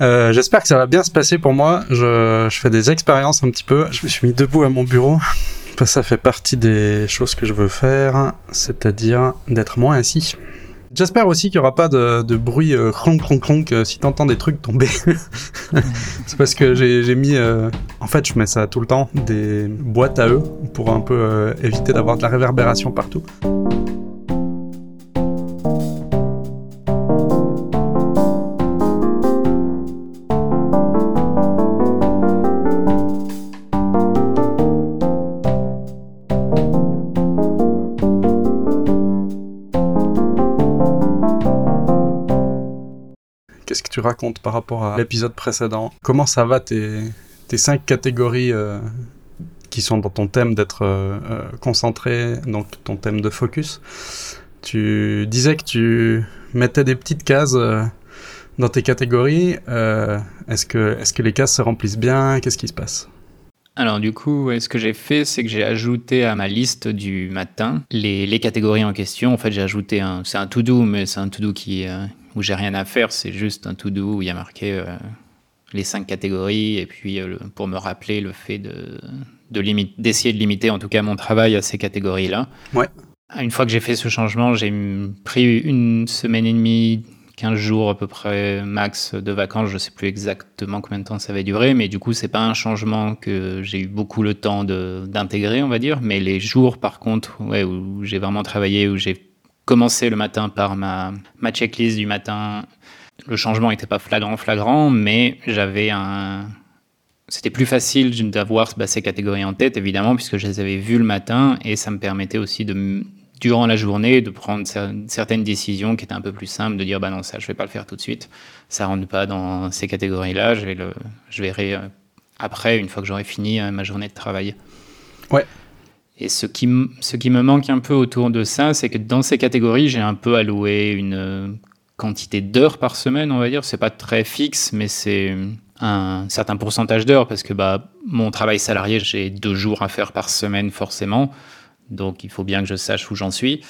Euh, J'espère que ça va bien se passer pour moi. Je, fais des expériences un petit peu. Je me suis mis debout à mon bureau. Ça fait partie des choses que je veux faire, c'est-à-dire d'être moins assis. J'espère aussi qu'il n'y aura pas de, bruit euh, cronk cronk cronk euh, si t'entends des trucs tomber. c'est parce que j'ai mis, euh, en fait, je mets ça tout le temps, des boîtes à eux pour un peu euh, éviter d'avoir de la réverbération partout. Tu racontes par rapport à l'épisode précédent Comment ça va tes, tes cinq catégories euh, qui sont dans ton thème d'être euh, euh, concentré, donc ton thème de focus? Tu disais que tu mettais des petites cases dans tes catégories. Est-ce que, est que les cases se remplissent bien? Qu'est-ce qui se passe? Alors du coup, ce que j'ai fait, c'est que j'ai ajouté à ma liste du matin les, les catégories en question. En fait, j'ai ajouté un, c'est un to-do, mais c'est un to-do qui, euh, où j'ai rien à faire. C'est juste un to-do où il y a marqué euh, les cinq catégories et puis euh, pour me rappeler le fait de, de limite, d'essayer de limiter en tout cas mon travail à ces catégories-là. Ouais. Une fois que j'ai fait ce changement, j'ai pris une semaine et demie, 15 jours à peu près max de vacances. Je sais plus exactement combien de temps ça va durer, mais du coup, c'est pas un changement que j'ai eu beaucoup le temps d'intégrer, on va dire. Mais les jours, par contre, ouais, où j'ai vraiment travaillé, où j'ai commencé le matin par ma, ma checklist du matin, le changement n'était pas flagrant, flagrant, mais j'avais un. C'était plus facile d'avoir bah, ces catégories en tête, évidemment, puisque je les avais vues le matin, et ça me permettait aussi de, durant la journée, de prendre cer- certaines décisions qui étaient un peu plus simples, de dire bah non, ça, je vais pas le faire tout de suite, ça rentre pas dans ces catégories-là, je je verrai euh, après, une fois que j'aurai fini euh, ma journée de travail. Ouais. Et ce qui, ce qui me manque un peu autour de ça, c'est que dans ces catégories, j'ai un peu alloué une euh, quantité d'heures par semaine, on va dire. C'est pas très fixe, mais c'est un certain pourcentage d'heures parce que bah, mon travail salarié, j'ai deux jours à faire par semaine forcément. Donc il faut bien que je sache où j'en suis.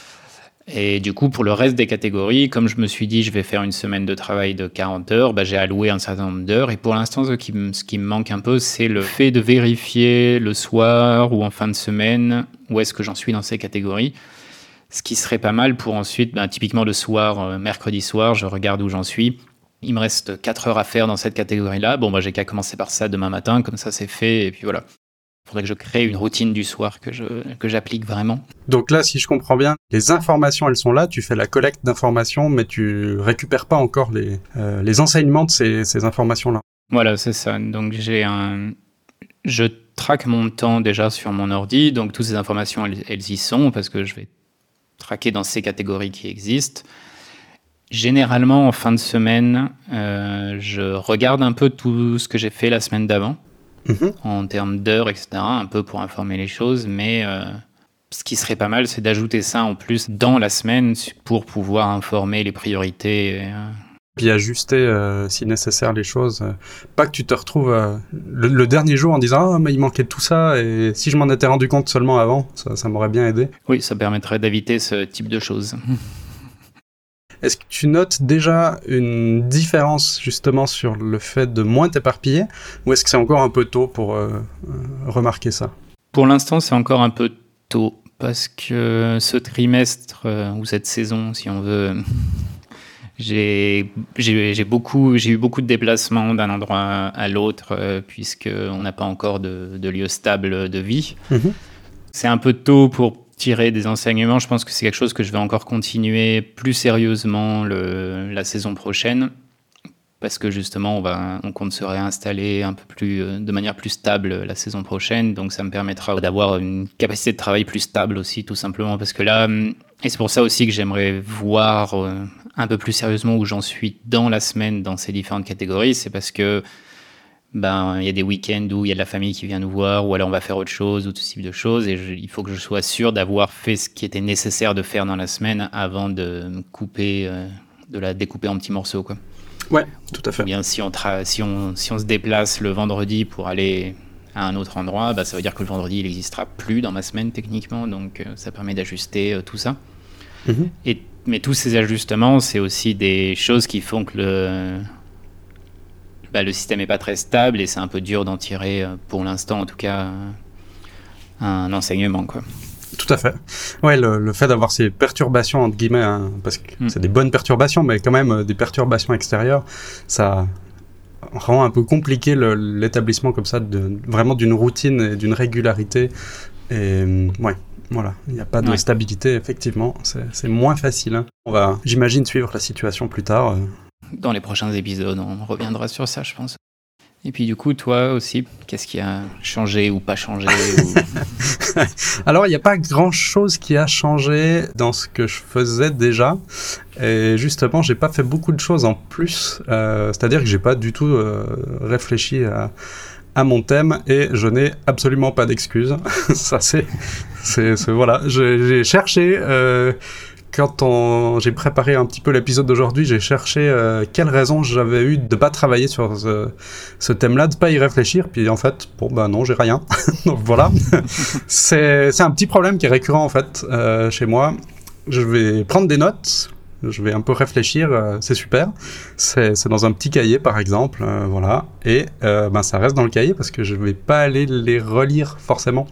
Et du coup, pour le reste des catégories, comme je me suis dit, je vais faire une semaine de travail de 40 heures, bah, j'ai alloué un certain nombre d'heures. Et pour l'instant, ce qui, me- manque un peu, c'est le fait de vérifier le soir ou en fin de semaine où est-ce que j'en suis dans ces catégories. Ce qui serait pas mal pour ensuite, bah, typiquement le soir, euh, mercredi soir, je regarde où j'en suis. Il me reste 4 heures à faire dans cette catégorie-là. Bon, bah, j'ai qu'à commencer par ça demain matin, comme ça c'est fait, et puis voilà. Il faudrait que je crée une routine du soir que je que j'applique vraiment. Donc là, si je comprends bien, les informations, elles sont là, tu fais la collecte d'informations, mais tu récupères pas encore les, euh, les enseignements de ces, ces informations-là. Voilà, c'est ça. Donc j'ai un, je traque mon temps déjà sur mon ordi, donc toutes ces informations elles, elles y sont parce que je vais traquer dans ces catégories qui existent. Généralement en fin de semaine, euh, je regarde un peu tout ce que j'ai fait la semaine d'avant Mhm. en termes d'heures, etc., un peu pour informer les choses, mais euh, ce qui serait pas mal, c'est d'ajouter ça en plus dans la semaine pour pouvoir informer les priorités. et, euh, Puis ajuster, euh, si nécessaire, les choses. pas que tu te retrouves le, le dernier jour en disant Ah, mais il manquait tout ça, et si je m'en étais rendu compte seulement avant, ça, ça m'aurait bien aidé. Oui, ça permettrait d'éviter ce type de choses. Est-ce que tu notes déjà une différence justement sur le fait de moins t'éparpiller, ou est-ce que c'est encore un peu tôt pour euh, euh, remarquer ça? Pour l'instant, c'est encore un peu tôt parce que ce trimestre euh, ou cette saison, si on veut, j'ai beaucoup j'ai eu beaucoup de déplacements d'un endroit à l'autre euh, puisque on n'a pas encore de, de lieu stable de vie. Mhm. C'est un peu tôt pour tirer des enseignements. Je pense que c'est quelque chose que je vais encore continuer plus sérieusement le, la saison prochaine parce que justement on va on compte se réinstaller un peu plus euh, de manière plus stable la saison prochaine donc ça me permettra d'avoir une capacité de travail plus stable aussi tout simplement parce que là hum, et c'est pour ça aussi que j'aimerais voir euh, un peu plus sérieusement où j'en suis dans la semaine dans ces différentes catégories c'est parce que ben il y a des week-ends où il y a de la famille qui vient nous voir ou alors on va faire autre chose ou tout ce type de choses et je- il faut que je sois sûr d'avoir fait ce qui était nécessaire de faire dans la semaine avant de me couper euh, de la découper en petits morceaux quoi Ouais, tout à fait. bien si on, tra- si, on, si on se déplace le vendredi pour aller à un autre endroit, bah, ça veut dire que le vendredi, il n'existera plus dans ma semaine techniquement, donc euh, ça permet d'ajuster euh, tout ça. Mhm. Et, mais tous ces ajustements, c'est aussi des choses qui font que le, bah, le système n'est pas très stable et c'est un peu dur d'en tirer, pour l'instant en tout cas, un enseignement. Quoi. Tout à fait. Ouais, le, fait d'avoir ces perturbations, entre guillemets, hein, parce que mm. c'est des bonnes perturbations, mais quand même des perturbations extérieures, ça rend un peu compliqué l'établissement comme ça, de, vraiment d'une routine et d'une régularité. Et ouais, voilà, il n'y a pas de stabilité, effectivement, c'est moins facile. Hein. On va, j'imagine, suivre la situation plus tard. Euh. Dans les prochains épisodes, on reviendra sur ça, je pense. Et puis du coup, toi aussi, qu'est-ce qui a changé ou pas changé Alors, il n'y a pas grand-chose qui a changé dans ce que je faisais déjà. Et justement, j'ai pas fait beaucoup de choses en plus. Euh, c'est-à-dire que j'ai pas du tout euh, réfléchi à, mon thème et je n'ai absolument pas d'excuses. Ça, c'est, c'est, voilà. J'ai cherché. Euh, quand j'ai préparé un petit peu l'épisode d'aujourd'hui, j'ai cherché euh, quelle raison j'avais eu de pas travailler sur ce, thème-là, de pas y réfléchir. Puis en fait, bon bah non, j'ai rien. Donc voilà, c'est un petit problème qui est récurrent en fait euh, chez moi. Je vais prendre des notes, je vais un peu réfléchir, euh, c'est super. C'est dans un petit cahier par exemple, voilà. Et ben ça reste dans le cahier parce que je vais pas aller les relire forcément,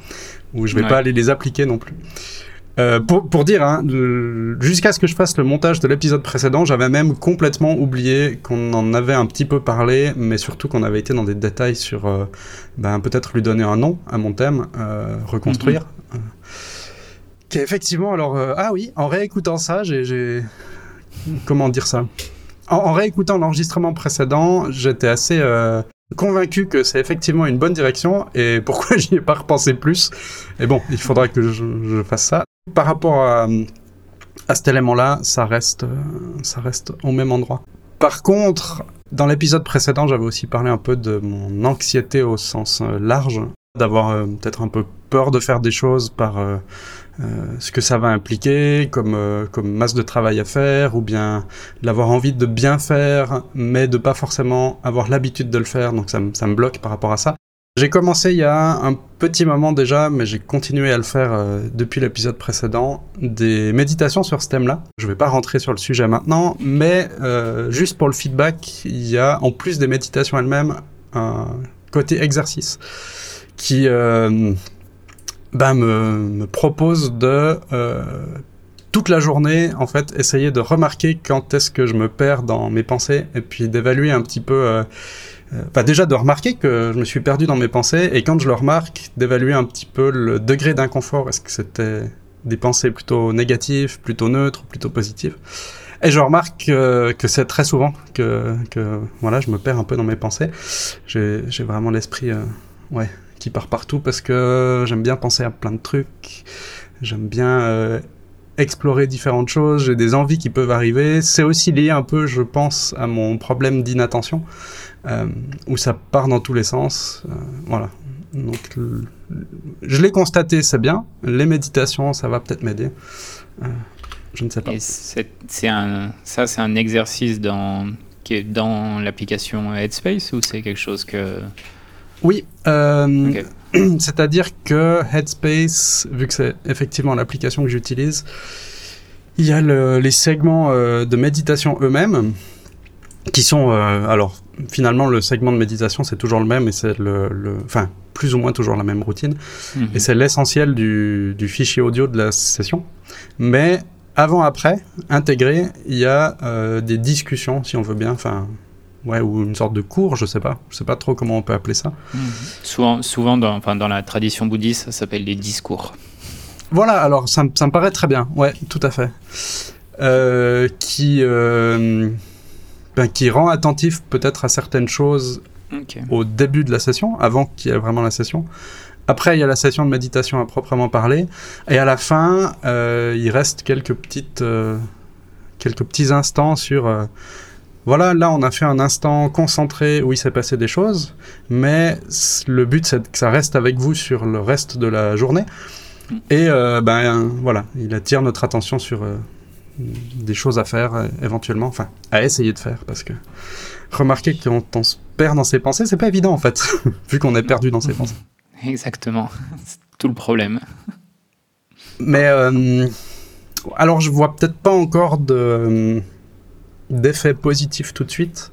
ou je vais pas aller les appliquer non plus. Euh, pour, pour, dire, hein, jusqu'à ce que je fasse le montage de l'épisode précédent, j'avais même complètement oublié qu'on en avait un petit peu parlé, mais surtout qu'on avait été dans des détails sur euh, ben, peut-être lui donner un nom à mon thème, euh, reconstruire. Mhm. Qu'effectivement, alors, ah oui, en réécoutant ça, j'ai. Comment dire ça? En, en, réécoutant l'enregistrement précédent, j'étais assez convaincu que c'est effectivement une bonne direction et pourquoi j'y ai pas repensé plus? Et bon, il faudra que je, je fasse ça. Par rapport à, à cet élément-là, ça reste, ça reste au même endroit. Par contre, dans l'épisode précédent, j'avais aussi parlé un peu de mon anxiété au sens euh, large, d'avoir euh, peut-être un peu peur de faire des choses par euh, ce que ça va impliquer comme, comme masse de travail à faire, ou bien d'avoir envie de bien faire, mais de pas forcément avoir l'habitude de le faire, donc ça, ça me bloque par rapport à ça. J'ai commencé il y a un petit moment déjà, mais j'ai continué à le faire euh, depuis l'épisode précédent, des méditations sur ce thème-là. Je vais pas rentrer sur le sujet maintenant, mais euh, juste pour le feedback, il y a en plus des méditations elles-mêmes un côté exercice qui euh, ben, me, me, propose de toute la journée, en fait, essayer de remarquer quand est-ce que je me perds dans mes pensées et puis d'évaluer un petit peu Enfin, déjà de remarquer que je me suis perdu dans mes pensées et quand je le remarque, d'évaluer un petit peu le degré d'inconfort. Est-ce que c'était des pensées plutôt négatives, plutôt neutres, plutôt positives? Et je remarque que c'est très souvent que, que, voilà, je me perds un peu dans mes pensées. J'ai vraiment l'esprit euh, ouais, qui part partout parce que j'aime bien penser à plein de trucs. J'aime bien euh, explorer différentes choses, j'ai des envies qui peuvent arriver. C'est aussi lié un peu, je pense, à mon problème d'inattention. Euh, où ça part dans tous les sens. Euh, voilà. Donc, je l'ai constaté, c'est bien. Les méditations, ça va peut-être m'aider. Euh, je ne sais pas. c'est un, ça, c'est un exercice dans, qui est dans l'application Headspace ou c'est quelque chose que. Oui. C'est-à-dire que Headspace, vu que c'est effectivement l'application que j'utilise, il y a les segments de méditation eux-mêmes qui sont alors finalement, le segment de méditation, c'est toujours le même et c'est le, enfin, plus ou moins toujours la même routine. Mhm. Et c'est l'essentiel du, du, fichier audio de la session. Mais avant, après, intégré, il y a euh, des discussions, si on veut bien, enfin, ouais, ou une sorte de cours, je sais pas, je sais pas trop comment on peut appeler ça. Mhm. Souvent, souvent dans, enfin, dans la tradition bouddhiste, ça s'appelle des discours. Voilà, alors ça, ça, me paraît très bien, ouais, tout à fait. Euh, qui euh, ben, qui rend attentif peut-être à certaines choses au début de la session, avant qu'il y ait vraiment la session. Après, il y a la session de méditation à proprement parler. Et à la fin, euh, il reste quelques, petites, quelques petits instants sur... Euh, voilà, là, on a fait un instant concentré où il s'est passé des choses, mais le but, c'est que ça reste avec vous sur le reste de la journée. Mm. Et ben voilà, il attire notre attention sur des choses à faire euh, éventuellement, enfin à essayer de faire parce que remarquer qu'on on se perd dans ses pensées, c'est pas évident en fait, vu qu'on est perdu dans ses pensées. Exactement, c'est tout le problème. Mais euh, alors je vois peut-être pas encore de d'effet positif tout de suite.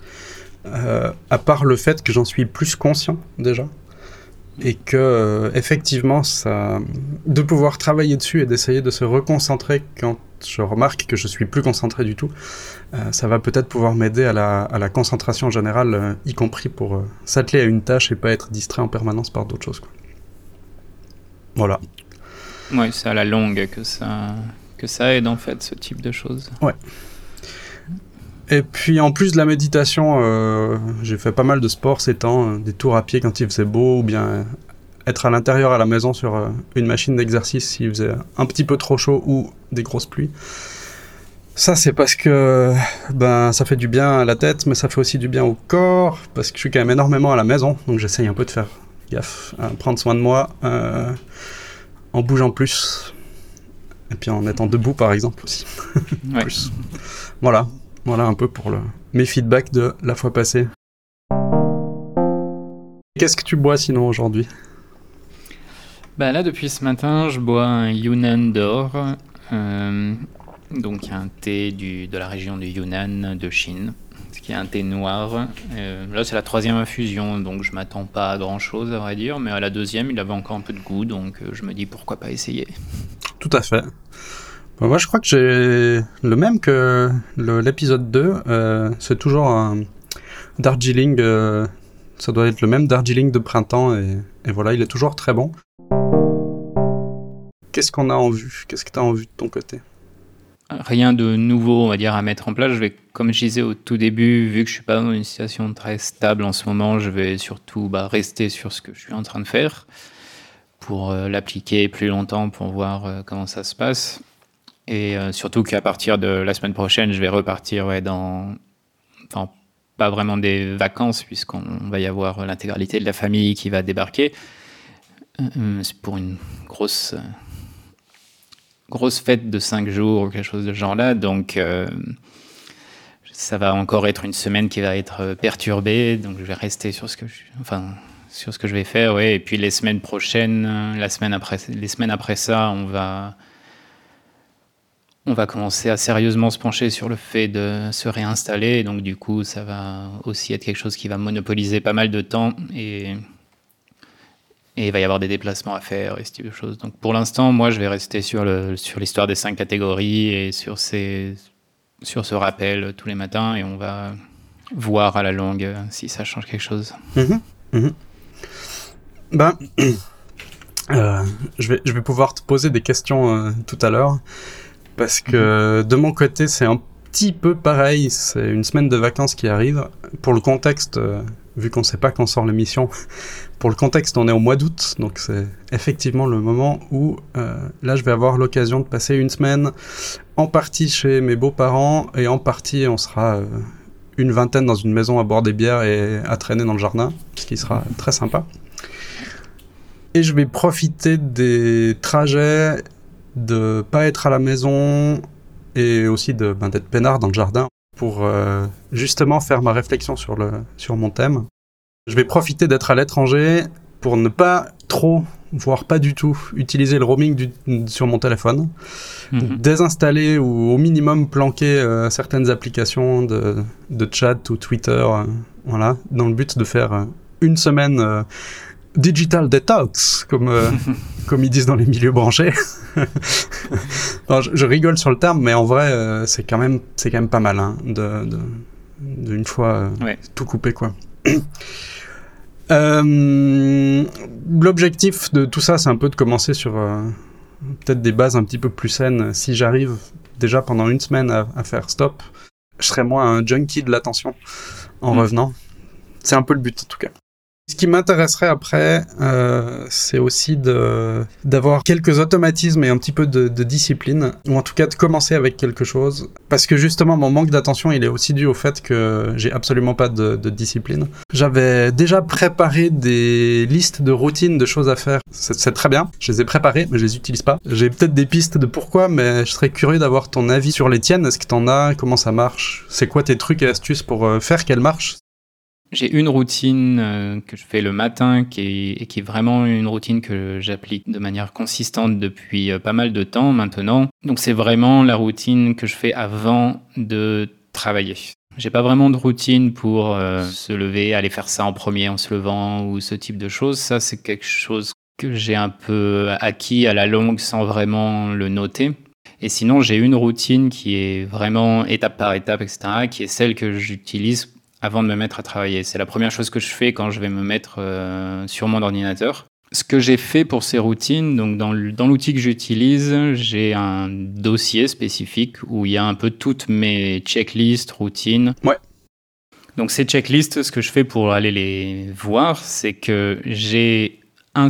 à part le fait que j'en suis plus conscient déjà et que euh, effectivement ça de pouvoir travailler dessus et d'essayer de se reconcentrer quand je remarque que je suis plus concentré du tout euh, ça va peut-être pouvoir m'aider à la, à la, concentration générale euh, y compris pour s'atteler à une tâche et pas être distrait en permanence par d'autres choses quoi. voilà ouais c'est à la longue que ça que ça aide en fait ce type de choses ouais et puis en plus de la méditation, euh, j'ai fait pas mal de sport ces temps, euh, des tours à pied quand il faisait beau, ou bien être à l'intérieur à la maison sur euh, une machine d'exercice s'il faisait un petit peu trop chaud ou des grosses pluies. Ça, c'est parce que ben, ça fait du bien à la tête, mais ça fait aussi du bien au corps, parce que je suis quand même énormément à la maison, donc j'essaye un peu de faire gaffe, à prendre soin de moi, en bougeant plus, et puis en étant debout par exemple aussi. plus. Voilà, voilà un peu pour le... mes feedbacks de la fois passée. Qu'est-ce que tu bois sinon aujourd'hui? Bah Là, depuis ce matin, je bois un Yunnan d'or, euh, donc un thé du, de la région du Yunnan de Chine, ce qui est un thé noir. Euh, là, c'est la troisième infusion, donc je m'attends pas à grand-chose, à vrai dire, mais à la deuxième, il avait encore un peu de goût, donc euh, je me dis pourquoi pas essayer. Tout à fait. Bah, moi, je crois que j'ai le même que l'épisode 2. Euh, c'est toujours un Darjeeling. Euh, ça doit être le même Darjeeling de printemps. Et, voilà, il est toujours très bon. Qu'est-ce qu'on a en vue? Qu'est-ce que tu as en vue de ton côté? Rien de nouveau, on va dire, à mettre en place. Je vais, comme je disais au tout début, vu que je suis pas dans une situation très stable en ce moment, je vais surtout bah, rester sur ce que je suis en train de faire pour euh, l'appliquer plus longtemps, pour voir comment ça se passe. Et euh, surtout qu'à partir de la semaine prochaine, je vais repartir ouais, dans. Enfin, pas vraiment des vacances, puisqu'on va y avoir l'intégralité de la famille qui va débarquer. Euh, euh, c'est pour une grosse. grosse fête de 5 jours ou quelque chose de genre là. Donc. ça va encore être une semaine qui va être perturbée, donc je vais rester sur ce que je, enfin, sur ce que je vais faire, ouais. Et puis les semaines prochaines, la semaine après, les semaines après ça, on va, on va commencer à sérieusement se pencher sur le fait de se réinstaller. Donc du coup, ça va aussi être quelque chose qui va monopoliser pas mal de temps et, il va y avoir des déplacements à faire et ce type de choses. Donc pour l'instant, moi, je vais rester sur l'histoire des cinq catégories et sur ces sur ce rappel tous les matins et on va voir à la longue si ça change quelque chose. Mhm, mhm. Ben, euh, je, vais, je vais pouvoir te poser des questions euh, tout à l'heure parce que de mon côté, c'est un petit peu pareil. C'est une semaine de vacances qui arrive. Pour le contexte, euh, vu qu'on ne sait pas quand sort l'émission, pour le contexte, on est au mois d'août, donc c'est effectivement le moment où euh, là, je vais avoir l'occasion de passer une semaine en partie chez mes beaux-parents et en partie, on sera euh, une vingtaine dans une maison à boire des bières et à traîner dans le jardin, ce qui sera très sympa. Et je vais profiter des trajets de pas être à la maison et aussi de ben, d'être peinard dans le jardin pour euh, justement faire ma réflexion sur le sur mon thème. Je vais profiter d'être à l'étranger pour ne pas trop, voire pas du tout, utiliser le roaming sur mon téléphone, mhm. désinstaller ou au minimum planquer euh, certaines applications de, de, chat ou Twitter, euh, voilà, dans le but de faire une semaine digital detox, comme, euh, comme ils disent dans les milieux branchés. je, rigole sur le terme, mais en vrai, euh, c'est quand même, c'est quand même pas mal hein, de, de, une fois euh, tout couper quoi. L'objectif de tout ça, c'est un peu de commencer sur peut-être des bases un petit peu plus saines. Si j'arrive déjà pendant une semaine à, faire stop, je serai moins un junkie de l'attention en mm. revenant. C'est un peu le but en tout cas. Ce qui m'intéresserait après, euh, c'est aussi d'avoir quelques automatismes et un petit peu de, discipline, ou en tout cas de commencer avec quelque chose, parce que justement mon manque d'attention, il est aussi dû au fait que j'ai absolument pas de, discipline. J'avais déjà préparé des listes de routines de choses à faire, c'est très bien, je les ai préparées, mais je les utilise pas. J'ai peut-être des pistes de pourquoi, mais je serais curieux d'avoir ton avis sur les tiennes. Est-ce que t'en as? Comment ça marche? C'est quoi tes trucs et astuces pour euh, faire qu'elles marchent? J'ai une routine euh, que je fais le matin qui est, qui est vraiment une routine que j'applique de manière consistante depuis euh, pas mal de temps maintenant. Donc c'est vraiment la routine que je fais avant de travailler. J'ai pas vraiment de routine pour euh, se lever, aller faire ça en premier en se levant ou ce type de choses. Ça, c'est quelque chose que j'ai un peu acquis à la longue sans vraiment le noter. Et sinon, j'ai une routine qui est vraiment étape par étape, etc., qui est celle que j'utilise avant de me mettre à travailler. C'est la première chose que je fais quand je vais me mettre euh, sur mon ordinateur. Ce que j'ai fait pour ces routines, donc dans l'outil que j'utilise, j'ai un dossier spécifique où il y a un peu toutes mes checklists, routines. Ouais. Donc ces checklists, ce que je fais pour aller les voir, c'est que j'ai un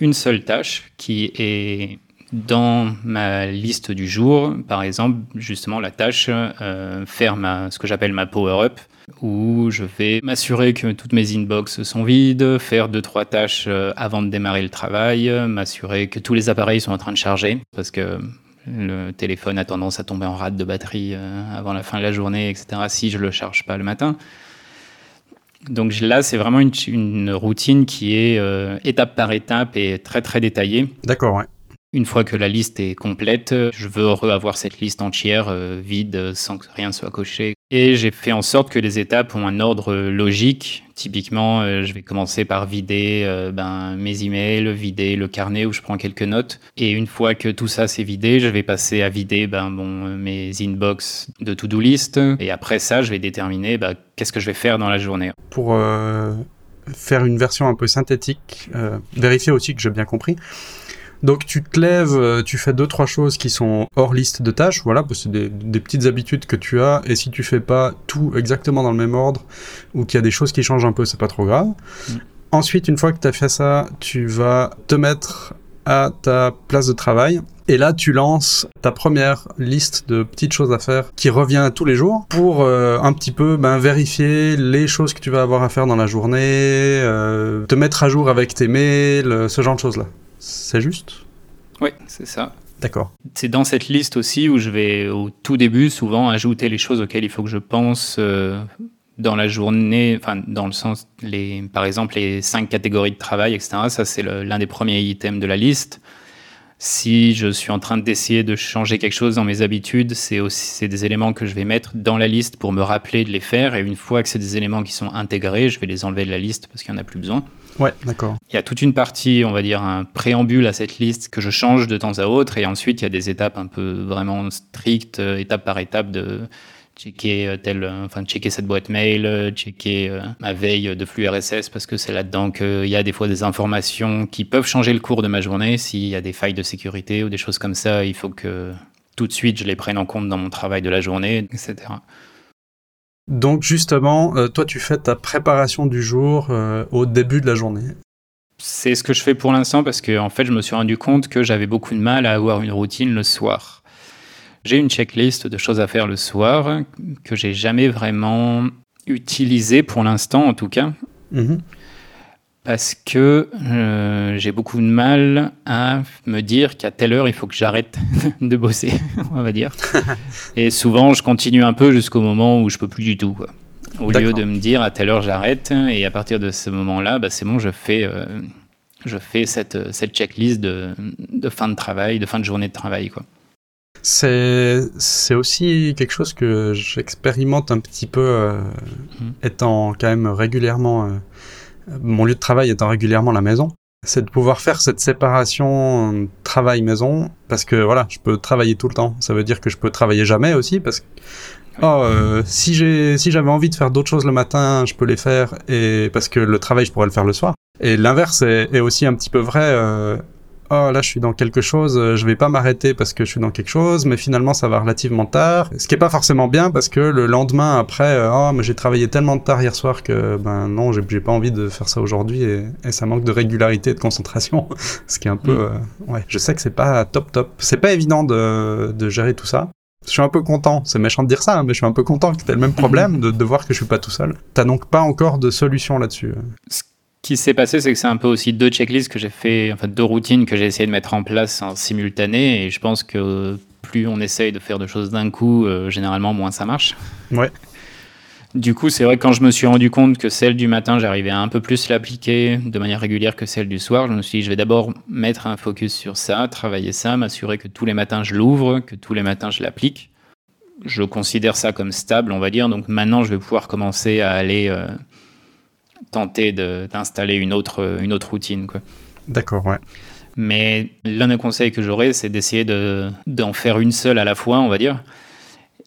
une seule tâche qui est dans ma liste du jour, par exemple, justement la tâche euh, faire ma, ce que j'appelle ma power-up, où je vais m'assurer que toutes mes inbox sont vides, faire deux trois tâches euh, avant de démarrer le travail, m'assurer que tous les appareils sont en train de charger, parce que le téléphone a tendance à tomber en rate de batterie euh, avant la fin de la journée, etc. Si je le charge pas le matin. Donc là, c'est vraiment une, une, routine qui est euh, étape par étape et très très détaillée. D'accord, ouais. Une fois que la liste est complète, je veux avoir cette liste entière euh, vide sans que rien soit coché. Et j'ai fait en sorte que les étapes ont un ordre logique. Typiquement, euh, je vais commencer par vider euh, ben, mes emails, vider le carnet où je prends quelques notes. Et une fois que tout ça c'est vidé, je vais passer à vider ben, bon, mes inbox de to-do list. Et après ça, je vais déterminer ben, qu'est-ce que je vais faire dans la journée. Pour faire une version un peu synthétique, vérifier aussi que j'ai bien compris. Donc tu te lèves, euh, tu fais deux trois choses qui sont hors liste de tâches, voilà, parce que c'est des, petites habitudes que tu as, et si tu fais pas tout exactement dans le même ordre, ou qu'il y a des choses qui changent un peu, c'est pas trop grave. Mm. Ensuite, une fois que tu as fait ça, tu vas te mettre à ta place de travail. Et là, tu lances ta première liste de petites choses à faire qui revient tous les jours pour euh, un petit peu ben, vérifier les choses que tu vas avoir à faire dans la journée, euh, te mettre à jour avec tes mails, ce genre de choses-là. C'est juste Oui, c'est ça. D'accord. C'est dans cette liste aussi où je vais au tout début souvent ajouter les choses auxquelles il faut que je pense euh, dans la journée, enfin dans le sens, les, par exemple les cinq catégories de travail, etc. Ça c'est l'un des premiers items de la liste. Si je suis en train d'essayer de changer quelque chose dans mes habitudes, c'est aussi des éléments que je vais mettre dans la liste pour me rappeler de les faire. Et une fois que c'est des éléments qui sont intégrés, je vais les enlever de la liste parce qu'il n'y en a plus besoin. Ouais, d'accord. Il y a toute une partie, on va dire, un préambule à cette liste que je change de temps à autre. Et ensuite, il y a des étapes un peu vraiment strictes, euh, étape par étape, de checker euh, tel, euh, enfin checker cette boîte mail, checker ma veille de flux RSS parce que c'est là-dedans qu'il y a des fois des informations qui peuvent changer le cours de ma journée. S'il y a des failles de sécurité ou des choses comme ça, il faut que tout de suite je les prenne en compte dans mon travail de la journée, etc. Donc justement, euh, toi tu fais ta préparation du jour euh, au début de la journée. C'est ce que je fais pour l'instant parce que en fait je me suis rendu compte que j'avais beaucoup de mal à avoir une routine le soir. J'ai une checklist de choses à faire le soir que j'ai jamais vraiment utilisée pour l'instant en tout cas. Mhm parce que euh, j'ai beaucoup de mal à me dire qu'à telle heure il faut que j'arrête de bosser, on va dire. Et souvent je continue un peu jusqu'au moment où je peux plus du tout. Quoi. Au lieu de me dire à telle heure j'arrête et à partir de ce moment-là, bah, c'est bon, je fais, euh, je fais cette, cette checklist de, de, fin de travail, de fin de journée de travail. Quoi. C'est, c'est aussi quelque chose que j'expérimente un petit peu, euh, mmh. étant quand même régulièrement mon lieu de travail étant régulièrement la maison, c'est de pouvoir faire cette séparation travail-maison, parce que voilà, je peux travailler tout le temps. Ça veut dire que je peux travailler jamais aussi, parce que oh, euh, si j'ai si j'avais envie de faire d'autres choses le matin, je peux les faire, et parce que le travail, je pourrais le faire le soir. Et l'inverse est, est, aussi un petit peu vrai. Euh, oh là je suis dans quelque chose, euh, je vais pas m'arrêter parce que je suis dans quelque chose, mais finalement ça va relativement tard. Ce qui est pas forcément bien parce que le lendemain après, euh, oh mais j'ai travaillé tellement tard hier soir que ben non j'ai pas envie de faire ça aujourd'hui et, ça manque de régularité et de concentration. Ce qui est un peu, mm. euh, ouais, je sais que c'est pas top top. C'est pas évident de, de gérer tout ça. Je suis un peu content, c'est méchant de dire ça, hein, mais je suis un peu content que tu aies le même problème de, de voir que je suis pas tout seul. T'as donc pas encore de solution là-dessus qui s'est passé, c'est que c'est un peu aussi deux checklists que j'ai fait, enfin deux routines que j'ai essayé de mettre en place en simultané. Et je pense que plus on essaye de faire de choses d'un coup, euh, généralement moins ça marche. Ouais. Du coup, c'est vrai que quand je me suis rendu compte que celle du matin, j'arrivais à un peu plus l'appliquer de manière régulière que celle du soir, je me suis dit, je vais d'abord mettre un focus sur ça, travailler ça, m'assurer que tous les matins je l'ouvre, que tous les matins je l'applique. je considère ça comme stable, on va dire. Donc maintenant, je vais pouvoir commencer à aller euh, tenter d'installer une autre, une autre routine. D'accord, ouais. Mais l'un des conseils que j'aurais, c'est d'essayer d'en faire une seule à la fois, on va dire.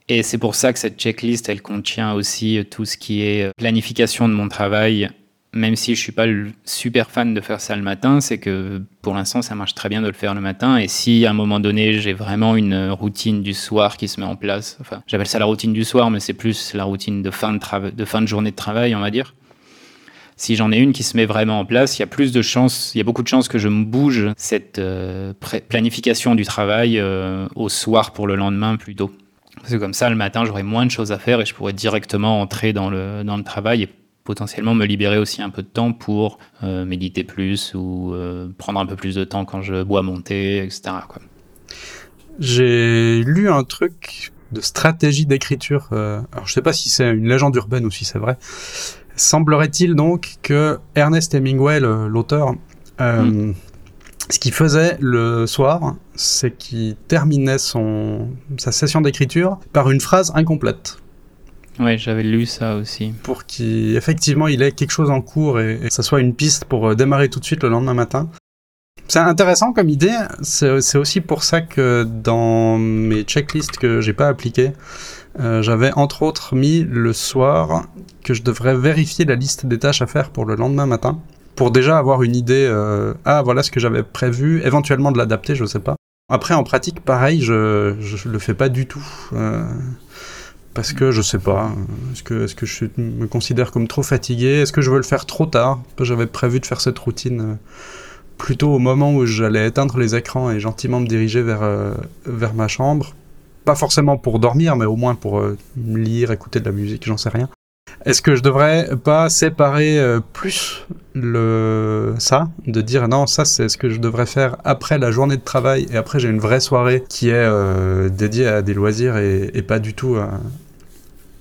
Et c'est pour ça que cette checklist, elle contient aussi tout ce qui est planification de mon travail, même si je suis pas le super fan de faire ça le matin, c'est que pour l'instant ça marche très bien de le faire le matin. Et si à un moment donné j'ai vraiment une routine du soir qui se met en place, enfin j'appelle ça la routine du soir, mais c'est plus la routine de fin de, de fin de journée de travail, on va dire. Si j'en ai une qui se met vraiment en place, il y a plus de chances, il y a beaucoup de chances que je me bouge cette euh, planification du travail euh, au soir pour le lendemain plutôt. Parce que comme ça, le matin, j'aurai moins de choses à faire et je pourrais directement entrer dans le, dans le travail et potentiellement me libérer aussi un peu de temps pour euh, méditer plus ou prendre un peu plus de temps quand je bois mon thé, etc. J'ai lu un truc de stratégie d'écriture. Alors je sais pas si c'est une légende urbaine ou si c'est vrai. Semblerait-il donc que Ernest Hemingway, l'auteur, hmm. ce qu'il faisait le soir, c'est qu'il terminait son, sa session d'écriture par une phrase incomplète. Ouais, j'avais lu ça aussi. Pour qu'effectivement il ait quelque chose en cours et, que ça soit une piste pour euh, démarrer tout de suite le lendemain matin. C'est intéressant comme idée. C'est aussi pour ça que dans mes checklists que j'ai pas appliquées, euh, j'avais entre autres mis le soir que je devrais vérifier la liste des tâches à faire pour le lendemain matin. Pour déjà avoir une idée, euh, ah voilà ce que j'avais prévu, éventuellement de l'adapter, je sais pas. Après en pratique, pareil, je, je le fais pas du tout. Euh, parce que je sais pas, est-ce que, est -ce que je me considère comme trop fatigué Est-ce que je veux le faire trop tard? J'avais prévu de faire cette routine plutôt au moment où j'allais éteindre les écrans et gentiment me diriger vers, vers ma chambre. Pas forcément pour dormir, mais au moins pour euh, lire, écouter de la musique, j'en sais rien. Est-ce que je devrais pas séparer plus le ça, de dire non, ça c'est ce que je devrais faire après la journée de travail et après j'ai une vraie soirée qui est dédiée à des loisirs et, et pas du tout à,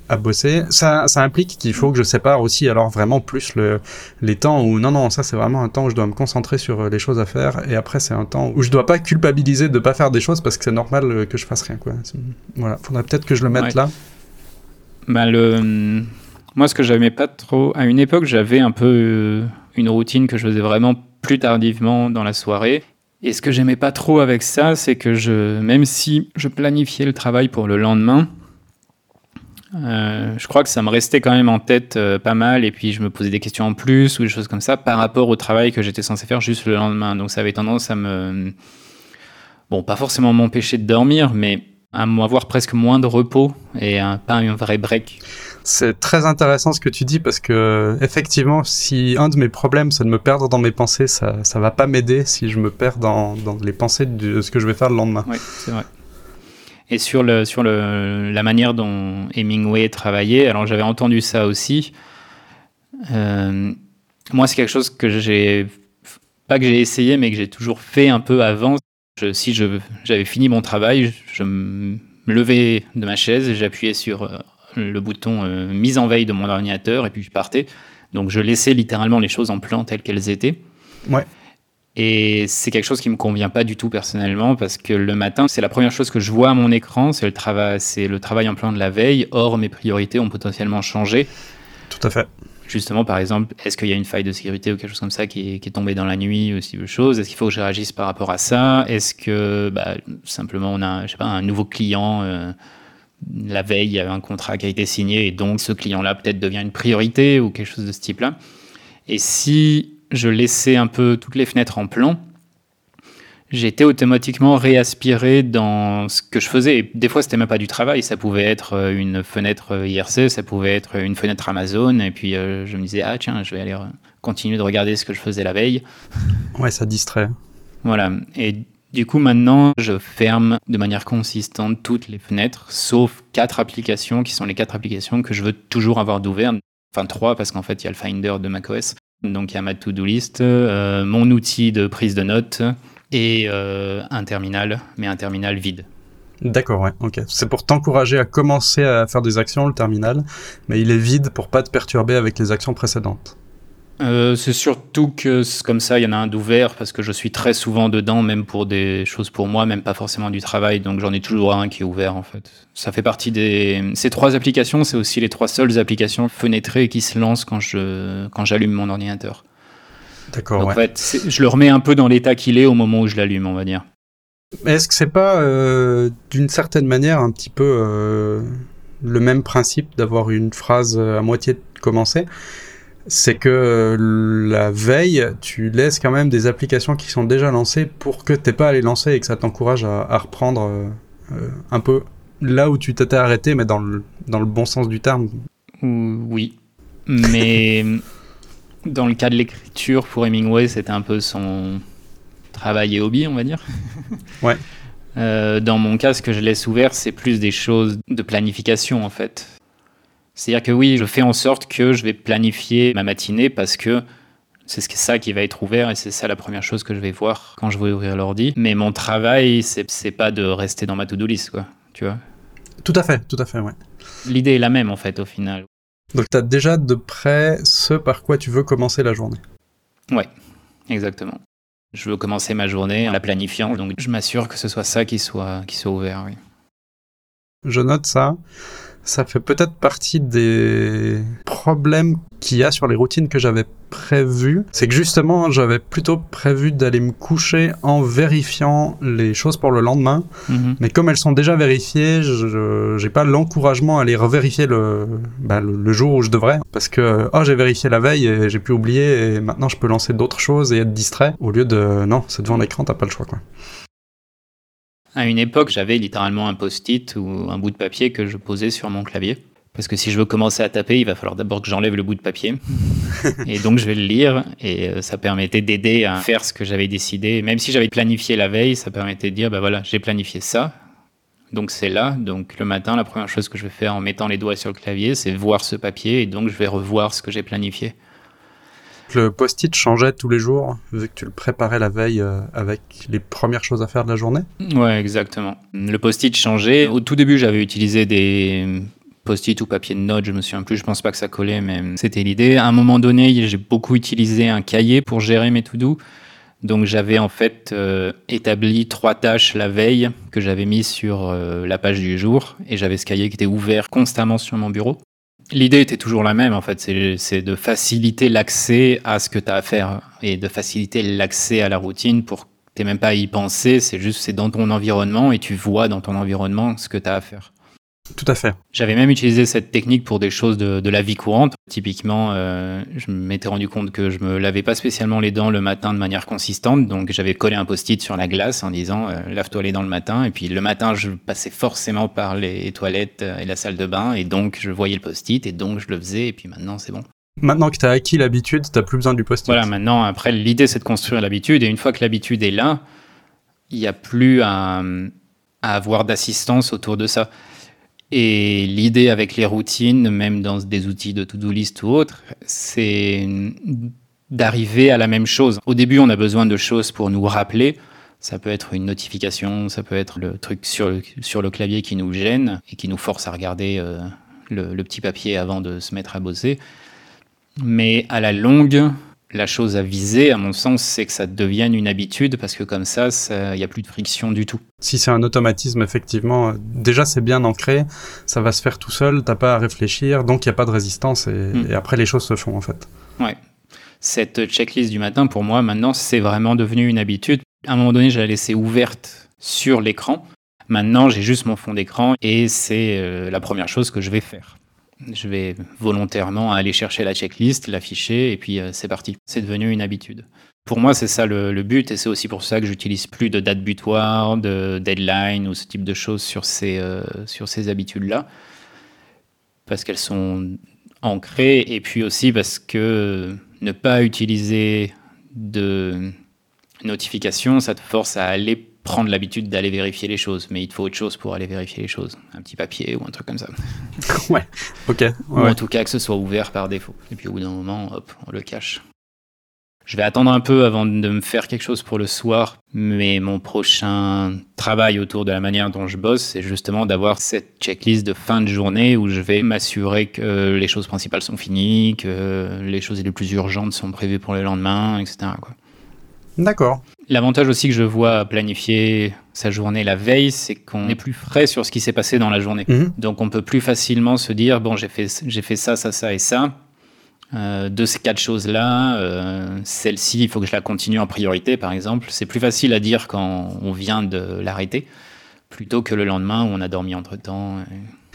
à bosser. Ça, ça implique qu'il faut que je sépare aussi alors vraiment plus le, les temps où non non ça c'est vraiment un temps où je dois me concentrer sur euh, les choses à faire et après c'est un temps où je dois pas culpabiliser de pas faire des choses parce que c'est normal euh, que je fasse rien quoi. Voilà, faudrait peut-être que je le mette là. Bah le moi ce que j'aimais pas trop à une époque j'avais un peu euh, une routine que je faisais vraiment plus tardivement dans la soirée et ce que j'aimais pas trop avec ça c'est que je même si je planifiais le travail pour le lendemain euh, je crois que ça me restait quand même en tête euh, pas mal, et puis je me posais des questions en plus ou des choses comme ça par rapport au travail que j'étais censé faire juste le lendemain. Donc ça avait tendance à me. Bon, pas forcément m'empêcher de dormir, mais à avoir presque moins de repos et un, pas un vrai break. C'est très intéressant ce que tu dis parce que effectivement, si un de mes problèmes c'est de me perdre dans mes pensées, ça, ça va pas m'aider si je me perds dans, dans les pensées de ce que je vais faire le lendemain. Oui, c'est vrai. Et sur, le, sur le, la manière dont Hemingway travaillait, alors j'avais entendu ça aussi. Euh, moi, c'est quelque chose que j'ai, pas que j'ai essayé, mais que j'ai toujours fait un peu avant. Je, si j'avais fini mon travail, je me levais de ma chaise et j'appuyais sur euh, le bouton euh, mise en veille de mon ordinateur et puis je partais. Donc je laissais littéralement les choses en plan telles qu'elles étaient. Ouais. Et c'est quelque chose qui me convient pas du tout personnellement parce que le matin, c'est la première chose que je vois à mon écran, c'est le travail, c'est le travail en plein de la veille. Or, mes priorités ont potentiellement changé. Tout à fait. Justement, par exemple, est-ce qu'il y a une faille de sécurité ou quelque chose comme ça qui est, qui est tombée dans la nuit ou si de choses? Est-ce qu'il faut que je réagisse par rapport à ça? Est-ce que bah, simplement on a, je sais pas, un nouveau client euh, la veille, il y a un contrat qui a été signé et donc ce client-là peut-être devient une priorité ou quelque chose de ce type-là? Et si je laissais un peu toutes les fenêtres en plan, j'étais automatiquement réaspiré dans ce que je faisais. Et des fois, c'était même pas du travail. Ça pouvait être euh, une fenêtre euh, IRC, ça pouvait être une fenêtre Amazon. Et puis, euh, je me disais, ah tiens, je vais aller continuer de regarder ce que je faisais la veille. Ouais, ça distrait. Voilà. Et du coup, maintenant, je ferme de manière consistante toutes les fenêtres, sauf quatre applications qui sont les quatre applications que je veux toujours avoir d'ouvert. Enfin, trois, parce qu'en fait, il y a le Finder de macOS. Donc il y a ma to-do list, euh, mon outil de prise de notes et euh, un terminal, mais un terminal vide. D'accord, ouais, ok. C'est pour t'encourager à commencer à faire des actions, le terminal, mais il est vide pour pas te perturber avec les actions précédentes. Euh, c'est surtout que comme ça, il y en a un d'ouvert parce que je suis très souvent dedans, même pour des choses pour moi, même pas forcément du travail. Donc j'en ai toujours un qui est ouvert en fait. Ça fait partie des. Ces trois applications, c'est aussi les trois seules applications fenêtrées qui se lancent quand je quand j'allume mon ordinateur. D'accord. En fait, je le remets un peu dans l'état qu'il est au moment où je l'allume, on va dire. Est-ce que c'est pas euh, d'une certaine manière un petit peu euh, le même principe d'avoir une phrase à moitié commencée? C'est que euh, la veille, tu laisses quand même des applications qui sont déjà lancées pour que tu pas à les lancer et que ça t'encourage à, reprendre euh, euh, un peu là où tu t'étais arrêté, mais dans le, dans le bon sens du terme. Oui, mais dans le cas de l'écriture, pour Hemingway, c'était un peu son travail et hobby, on va dire. Ouais. dans mon cas, ce que je laisse ouvert, c'est plus des choses de planification, en fait. C'est-à-dire que oui, je fais en sorte que je vais planifier ma matinée parce que c'est ça qui va être ouvert et c'est ça la première chose que je vais voir quand je vais ouvrir l'ordi. Mais mon travail, c'est pas de rester dans ma to-do list, quoi. Tu vois Tout à fait, tout à fait, ouais. L'idée est la même, en fait, au final. Donc, tu as déjà de près ce par quoi tu veux commencer la journée Ouais, exactement. Je veux commencer ma journée en la planifiant, donc je m'assure que ce soit ça qui soit, qui soit ouvert, oui. Je note ça. Ça fait peut-être partie des problèmes qu'il y a sur les routines que j'avais prévues. C'est que justement, j'avais plutôt prévu d'aller me coucher en vérifiant les choses pour le lendemain. Mhm. Mais comme elles sont déjà vérifiées, je n'ai pas l'encouragement à aller revérifier le, bah, le, jour où je devrais. Parce que, oh, j'ai vérifié la veille et j'ai pu oublier et maintenant je peux lancer d'autres choses et être distrait. Au lieu de, non, c'est devant l'écran, t'as pas le choix, quoi. À une époque, j'avais littéralement un post-it ou un bout de papier que je posais sur mon clavier. Parce que si je veux commencer à taper, il va falloir d'abord que j'enlève le bout de papier. et donc je vais le lire et euh, ça permettait d'aider à faire ce que j'avais décidé. Même si j'avais planifié la veille, ça permettait de dire, bah voilà, j'ai planifié ça. Donc c'est là. Donc le matin, la première chose que je vais faire en mettant les doigts sur le clavier, c'est voir ce papier et donc je vais revoir ce que j'ai planifié. Le post-it changeait tous les jours, vu que tu le préparais la veille euh, avec les premières choses à faire de la journée Ouais, exactement. Le post-it changeait. Au tout début, j'avais utilisé des post-it ou papier de notes, je me souviens plus, je pense pas que ça collait, mais c'était l'idée. À un moment donné, j'ai beaucoup utilisé un cahier pour gérer mes to-do. Donc j'avais en fait euh, établi trois tâches la veille que j'avais mis sur euh, la page du jour et j'avais ce cahier qui était ouvert constamment sur mon bureau. L'idée était toujours la même, en fait, c'est de faciliter l'accès à ce que tu as à faire et de faciliter l'accès à la routine pour que tu même pas à y penser, c'est juste c'est dans ton environnement et tu vois dans ton environnement ce que tu as à faire. Tout à fait. J'avais même utilisé cette technique pour des choses de, la vie courante. Typiquement, euh, je m'étais rendu compte que je me lavais pas spécialement les dents le matin de manière consistante, donc j'avais collé un post-it sur la glace en disant euh, lave-toi les dents le matin. Et puis le matin, je passais forcément par les toilettes euh, et la salle de bain, et donc je voyais le post-it, et donc je le faisais. Et puis maintenant, c'est bon. Maintenant que tu as acquis l'habitude, tu plus besoin du post-it. Voilà, maintenant, après, l'idée, c'est de construire l'habitude. Et une fois que l'habitude est là, il n'y a plus à avoir d'assistance autour de ça. Et l'idée avec les routines, même dans des outils de to-do list ou autres, c'est d'arriver à la même chose. Au début, on a besoin de choses pour nous rappeler. Ça peut être une notification, ça peut être le truc sur le, sur le clavier qui nous gêne et qui nous force à regarder euh, le petit papier avant de se mettre à bosser. Mais à la longue, la chose à viser, à mon sens, c'est que ça devienne une habitude parce que comme ça, il n'y a plus de friction du tout. Si c'est un automatisme, effectivement, euh, déjà c'est bien ancré, ça va se faire tout seul, t'as pas à réfléchir, donc il n'y a pas de résistance hmm. et, après les choses se font en fait. Ouais. Cette checklist du matin, pour moi, maintenant, c'est vraiment devenu une habitude. À un moment donné, je la laissais ouverte sur l'écran. Maintenant, j'ai juste mon fond d'écran et c'est euh, la première chose que je vais faire je vais volontairement aller chercher la checklist, l'afficher, et puis euh, c'est parti. C'est devenu une habitude. Pour moi, c'est ça le, but, et c'est aussi pour ça que j'utilise plus de date butoir, de deadline ou ce type de choses sur ces, euh, sur ces habitudes-là, parce qu'elles sont ancrées, et puis aussi parce que ne pas utiliser de notification, ça te force à aller prendre l'habitude d'aller vérifier les choses, mais il te faut autre chose pour aller vérifier les choses. Un petit papier ou un truc comme ça. ouais, ok. ou en tout cas que ce soit ouvert par défaut. Et puis au bout d'un moment, hop, on le cache. Je vais attendre un peu avant de me faire quelque chose pour le soir, mais mon prochain travail autour de la manière dont je bosse, c'est justement d'avoir cette checklist de fin de journée où je vais m'assurer que les choses principales sont finies, que les choses les plus urgentes sont prévues pour le lendemain, etc. D'accord. L'avantage aussi que je vois planifier sa journée la veille, c'est qu'on est plus frais sur ce qui s'est passé dans la journée. Mhm. Donc on peut plus facilement se dire, bon, j'ai fait, j'ai fait ça, ça, ça et ça. Euh, de ces quatre choses-là, euh, celle-ci, il faut que je la continue en priorité, par exemple. C'est plus facile à dire quand on vient de l'arrêter, plutôt que le lendemain où on a dormi entre-temps.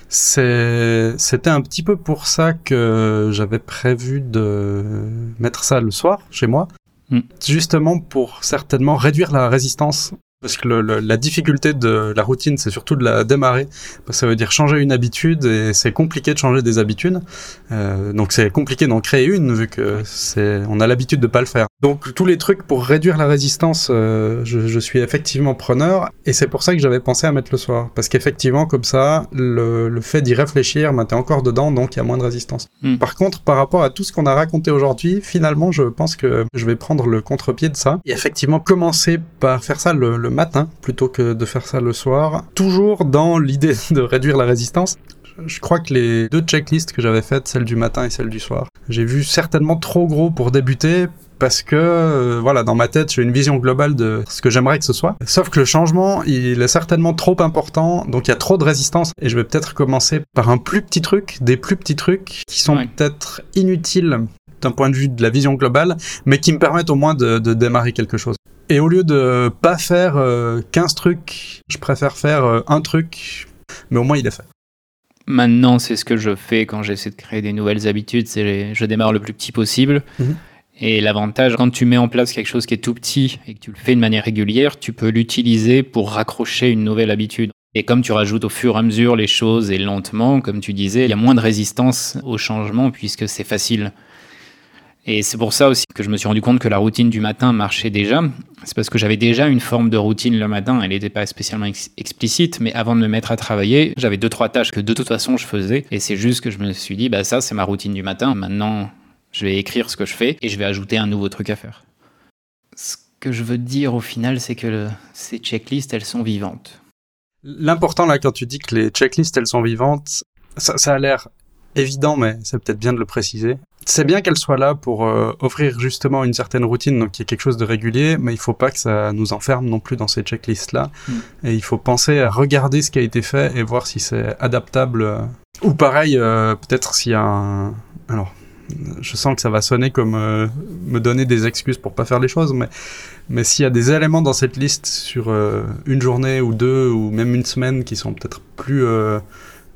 C'était un petit peu pour ça que j'avais prévu de mettre ça le soir chez moi. Mm. Justement pour certainement réduire la résistance parce que le, le, la difficulté de la routine, c'est surtout de la démarrer. Ça veut dire changer une habitude et c'est compliqué de changer des habitudes. Euh, donc c'est compliqué d'en créer une vu que c'est, on a l'habitude de pas le faire. Donc tous les trucs pour réduire la résistance, euh, je, je, suis effectivement preneur et c'est pour ça que j'avais pensé à mettre le soir. Parce qu'effectivement comme ça, le, le fait d'y réfléchir, ben, t'es encore dedans, donc il y a moins de résistance. Mm. Par contre, par rapport à tout ce qu'on a raconté aujourd'hui, finalement, je pense que je vais prendre le contre-pied de ça et effectivement commencer par faire ça le, le matin plutôt que de faire ça le soir. Toujours dans l'idée de réduire la résistance. Je crois que les deux checklists que j'avais faites, celle du matin et celle du soir, j'ai vu certainement trop gros pour débuter parce que euh, voilà dans ma tête j'ai une vision globale de ce que j'aimerais que ce soit sauf que le changement il est certainement trop important donc il y a trop de résistance et je vais peut-être commencer par un plus petit truc des plus petits trucs qui sont Ouais. peut-être inutiles d'un point de vue de la vision globale mais qui me permettent au moins de, de démarrer quelque chose et au lieu de pas faire euh, 15 trucs je préfère faire euh, un truc mais au moins il est fait Maintenant, c'est ce que je fais quand j'essaie de créer des nouvelles habitudes. C'est je démarre le plus petit possible. Mhm. Et l'avantage, quand tu mets en place quelque chose qui est tout petit et que tu le fais de manière régulière, tu peux l'utiliser pour raccrocher une nouvelle habitude. Et comme tu rajoutes au fur et à mesure les choses et lentement, comme tu disais, il y a moins de résistance au changement puisque c'est facile. Et c'est pour ça aussi que je me suis rendu compte que la routine du matin marchait déjà. C'est parce que j'avais déjà une forme de routine le matin. Elle n'était pas spécialement ex- explicite, mais avant de me mettre à travailler, j'avais deux, trois tâches que de toute façon je faisais. Et c'est juste que je me suis dit, bah ça, c'est ma routine du matin. Maintenant, je vais écrire ce que je fais et je vais ajouter un nouveau truc à faire. Ce que je veux dire au final, c'est que ces checklists, elles sont vivantes. L'important là, quand tu dis que les checklists elles sont vivantes, ça a l'air évident, mais c'est peut-être bien de le préciser. C'est bien qu'elles soient là pour euh, offrir justement une certaine routine, donc il y a quelque chose de régulier, mais il faut pas que ça nous enferme non plus dans ces checklists là. Mm. Et il faut penser à regarder ce qui a été fait et voir si c'est adaptable. euh. Ou pareil, euh, peut-être s'il y a un. Alors, je sens que ça va sonner comme euh, me donner des excuses pour pas faire les choses, mais, mais s'il y a des éléments dans cette liste sur une journée ou deux ou même une semaine qui sont peut-être plus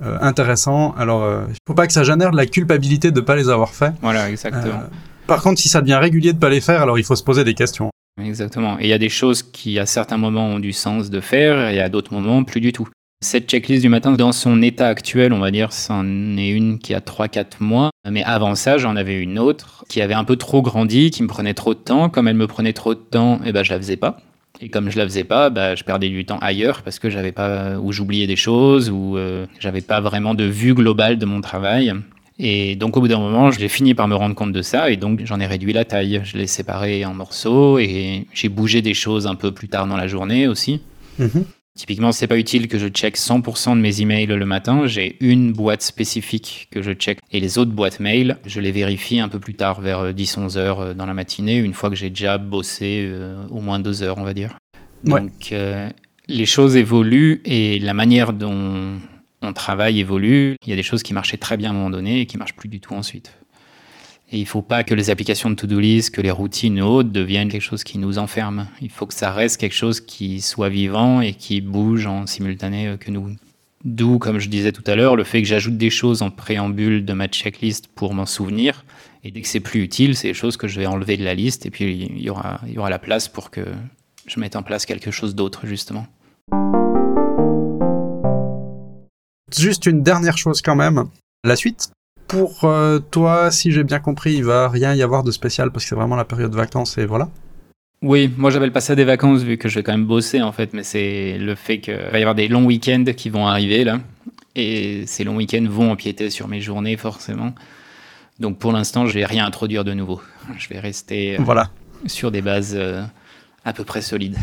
euh, intéressants, alors euh, il faut pas que ça génère de la culpabilité de pas les avoir faits. Voilà, exactement. Euh, par contre, si ça devient régulier de pas les faire, alors il faut se poser des questions. Exactement. Et il y a des choses qui, à certains moments, ont du sens de faire, et à d'autres moments, plus du tout. Cette checklist du matin, dans son état actuel, on va dire, c'en est une qui a 3-4 mois. Mais avant ça, j'en avais une autre qui avait un peu trop grandi, qui me prenait trop de temps. Comme elle me prenait trop de temps, eh ben, je la faisais pas. Et comme je la faisais pas, bah, je perdais du temps ailleurs parce que j'avais pas, ou j'oubliais des choses, ou euh, j'avais pas vraiment de vue globale de mon travail. Et donc au bout d'un moment, j'ai fini par me rendre compte de ça et donc j'en ai réduit la taille. Je l'ai séparé en morceaux et j'ai bougé des choses un peu plus tard dans la journée aussi. Mhm. Typiquement, c'est pas utile que je check 100% de mes emails le matin. J'ai une boîte spécifique que je check et les autres boîtes mail, je les vérifie un peu plus tard, vers 10-11 heures euh, dans la matinée, une fois que j'ai déjà bossé euh, au moins deux heures, on va dire. Ouais. Donc, euh, les choses évoluent et la manière dont on travaille évolue. Il y a des choses qui marchaient très bien à un moment donné et qui marchent plus du tout ensuite. Il ne faut pas que les applications de to-do list, que les routines ou autres deviennent quelque chose qui nous enferme. Il faut que ça reste quelque chose qui soit vivant et qui bouge en simultané euh, que nous. D'où, comme je disais tout à l'heure, le fait que j'ajoute des choses en préambule de ma checklist pour m'en souvenir. Et dès que c'est plus utile, c'est des choses que je vais enlever de la liste et puis il y aura la place pour que je mette en place quelque chose d'autre, justement. Juste une dernière chose quand même. La suite? Pour euh, toi, si j'ai bien compris, il va rien y avoir de spécial parce que c'est vraiment la période vacances et voilà. Oui, moi j'appelle pas ça des vacances vu que je vais quand même bosser en fait, mais c'est le fait qu'il va y avoir des longs week-ends qui vont arriver là. Et ces longs week-ends vont empiéter sur mes journées forcément. Donc pour l'instant, je vais rien introduire de nouveau. Je vais rester euh, Voilà. sur des bases à peu près solides.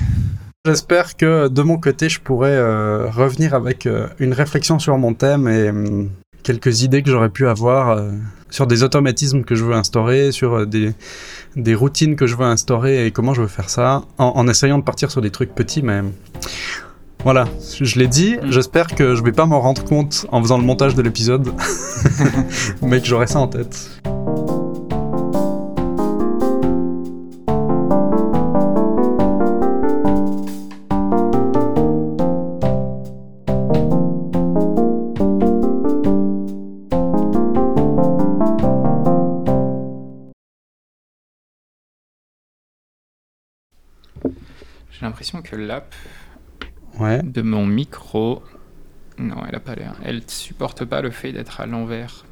J'espère que de mon côté, je pourrais revenir avec une réflexion sur mon thème et hum, quelques idées que j'aurais pu avoir sur des automatismes que je veux instaurer, sur des, des routines que je veux instaurer et comment je veux faire ça, en, essayant de partir sur des trucs petits, mais voilà, je l'ai dit, mm. j'espère que je vais pas m'en rendre compte en faisant le montage de l'épisode, mais que j'aurai ça en tête. J'ai l'impression que l'app de mon micro, non, elle a pas l'air. Elle supporte pas le fait d'être à l'envers.